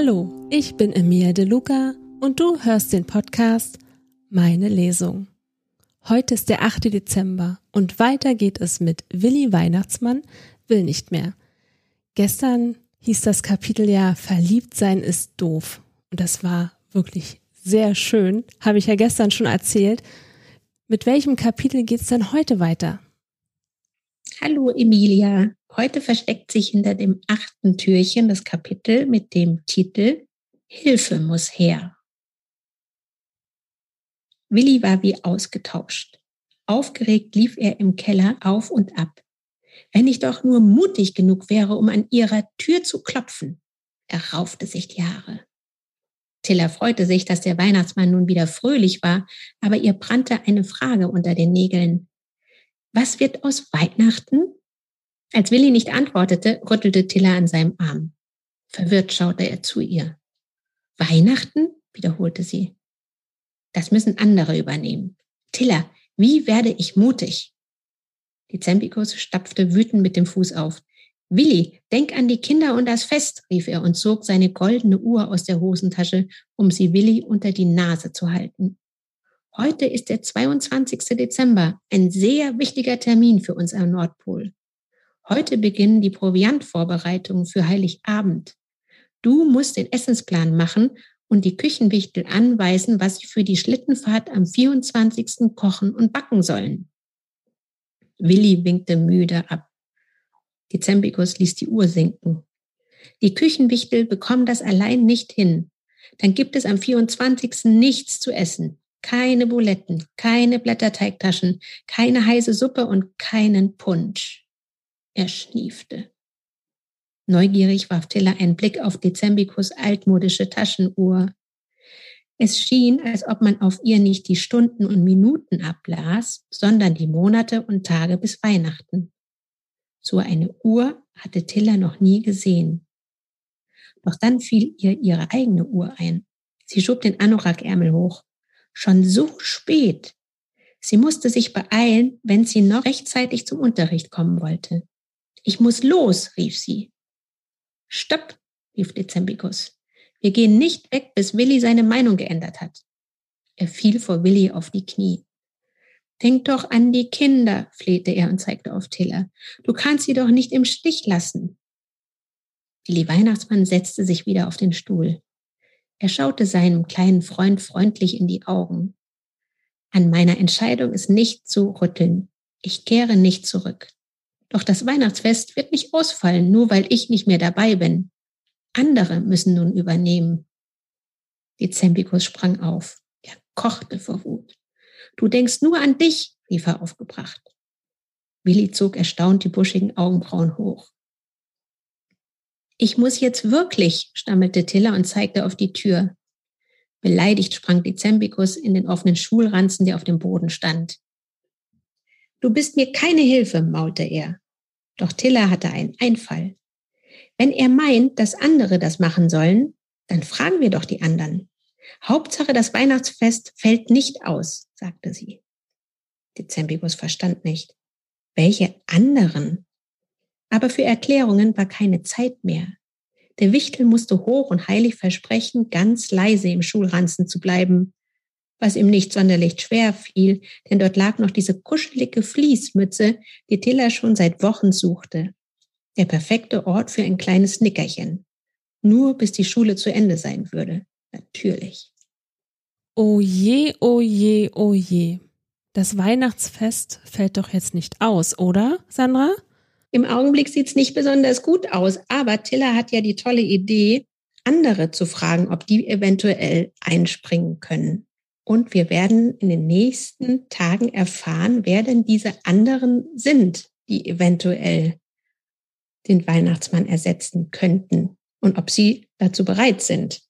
Hallo, ich bin Emilia De Luca und du hörst den Podcast Meine Lesung. Heute ist der 8. Dezember und weiter geht es mit Willi Weihnachtsmann will nicht mehr. Gestern hieß das Kapitel ja Verliebt sein ist doof und das war wirklich sehr schön, habe ich ja gestern schon erzählt. Mit welchem Kapitel geht's denn heute weiter? Hallo Emilia. Heute versteckt sich hinter dem achten Türchen das Kapitel mit dem Titel Hilfe muss her. Willi war wie ausgetauscht. Aufgeregt lief er im Keller auf und ab. Wenn ich doch nur mutig genug wäre, um an ihrer Tür zu klopfen. Er raufte sich die Haare. Tilla freute sich, dass der Weihnachtsmann nun wieder fröhlich war, aber ihr brannte eine Frage unter den Nägeln. Was wird aus Weihnachten? Als Willi nicht antwortete, rüttelte Tilla an seinem Arm. Verwirrt schaute er zu ihr. Weihnachten? wiederholte sie. Das müssen andere übernehmen. Tilla, wie werde ich mutig? Die Zempikus stapfte wütend mit dem Fuß auf. Willi, denk an die Kinder und das Fest, rief er und zog seine goldene Uhr aus der Hosentasche, um sie Willi unter die Nase zu halten. Heute ist der 22. Dezember, ein sehr wichtiger Termin für uns am Nordpol. Heute beginnen die Proviantvorbereitungen für Heiligabend. Du musst den Essensplan machen und die Küchenwichtel anweisen, was sie für die Schlittenfahrt am 24. kochen und backen sollen. Willi winkte müde ab. Die Zempikus ließ die Uhr sinken. Die Küchenwichtel bekommen das allein nicht hin. Dann gibt es am 24. nichts zu essen keine Buletten, keine Blätterteigtaschen, keine heiße Suppe und keinen Punsch. Er schniefte. Neugierig warf Tilla einen Blick auf Dezembikus altmodische Taschenuhr. Es schien, als ob man auf ihr nicht die Stunden und Minuten ablas, sondern die Monate und Tage bis Weihnachten. So eine Uhr hatte Tilla noch nie gesehen. Doch dann fiel ihr ihre eigene Uhr ein. Sie schob den Anorak-Ärmel hoch. Schon so spät. Sie musste sich beeilen, wenn sie noch rechtzeitig zum Unterricht kommen wollte. Ich muss los, rief sie. Stopp, rief Dezembikus. Wir gehen nicht weg, bis Willi seine Meinung geändert hat. Er fiel vor Willi auf die Knie. Denk doch an die Kinder, flehte er und zeigte auf Tiller. Du kannst sie doch nicht im Stich lassen. Willi Weihnachtsmann setzte sich wieder auf den Stuhl. Er schaute seinem kleinen Freund freundlich in die Augen. An meiner Entscheidung ist nicht zu rütteln. Ich kehre nicht zurück. Doch das Weihnachtsfest wird nicht ausfallen, nur weil ich nicht mehr dabei bin. Andere müssen nun übernehmen. Die Zempikus sprang auf. Er kochte vor Wut. Du denkst nur an dich, rief er aufgebracht. Willi zog erstaunt die buschigen Augenbrauen hoch. Ich muss jetzt wirklich, stammelte Tilla und zeigte auf die Tür. Beleidigt sprang Dezembikus in den offenen Schulranzen, der auf dem Boden stand. Du bist mir keine Hilfe, maulte er. Doch Tilla hatte einen Einfall. Wenn er meint, dass andere das machen sollen, dann fragen wir doch die anderen. Hauptsache, das Weihnachtsfest fällt nicht aus, sagte sie. Dezembikus verstand nicht. Welche anderen? Aber für Erklärungen war keine Zeit mehr. Der Wichtel musste hoch und heilig versprechen, ganz leise im Schulranzen zu bleiben, was ihm nicht sonderlich schwer fiel, denn dort lag noch diese kuschelige Fließmütze, die Tilla schon seit Wochen suchte. Der perfekte Ort für ein kleines Nickerchen. Nur bis die Schule zu Ende sein würde. Natürlich. Oh je, oh je, oh je. Das Weihnachtsfest fällt doch jetzt nicht aus, oder, Sandra? Im Augenblick sieht es nicht besonders gut aus, aber Tiller hat ja die tolle Idee, andere zu fragen, ob die eventuell einspringen können. Und wir werden in den nächsten Tagen erfahren, wer denn diese anderen sind, die eventuell den Weihnachtsmann ersetzen könnten und ob sie dazu bereit sind.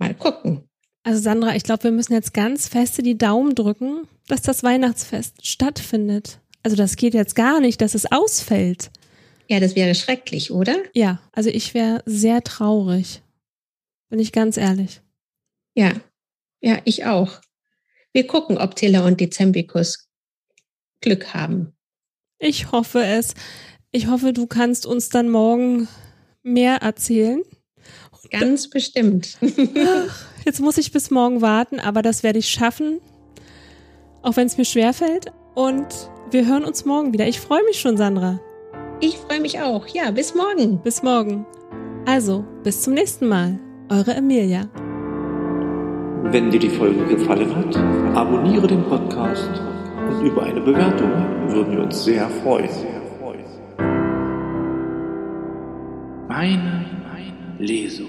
Mal gucken. Also Sandra, ich glaube, wir müssen jetzt ganz feste die Daumen drücken, dass das Weihnachtsfest stattfindet. Also das geht jetzt gar nicht, dass es ausfällt. Ja, das wäre schrecklich, oder? Ja, also ich wäre sehr traurig. Bin ich ganz ehrlich. Ja, ja, ich auch. Wir gucken, ob Tilla und Dezembikus Glück haben. Ich hoffe es. Ich hoffe, du kannst uns dann morgen mehr erzählen. Ganz bestimmt. Jetzt muss ich bis morgen warten, aber das werde ich schaffen, auch wenn es mir schwerfällt. Und wir hören uns morgen wieder. Ich freue mich schon, Sandra. Ich freue mich auch. Ja, bis morgen. Bis morgen. Also, bis zum nächsten Mal. Eure Emilia. Wenn dir die Folge gefallen hat, abonniere den Podcast und über eine Bewertung würden wir uns sehr freuen. Meine Lesung.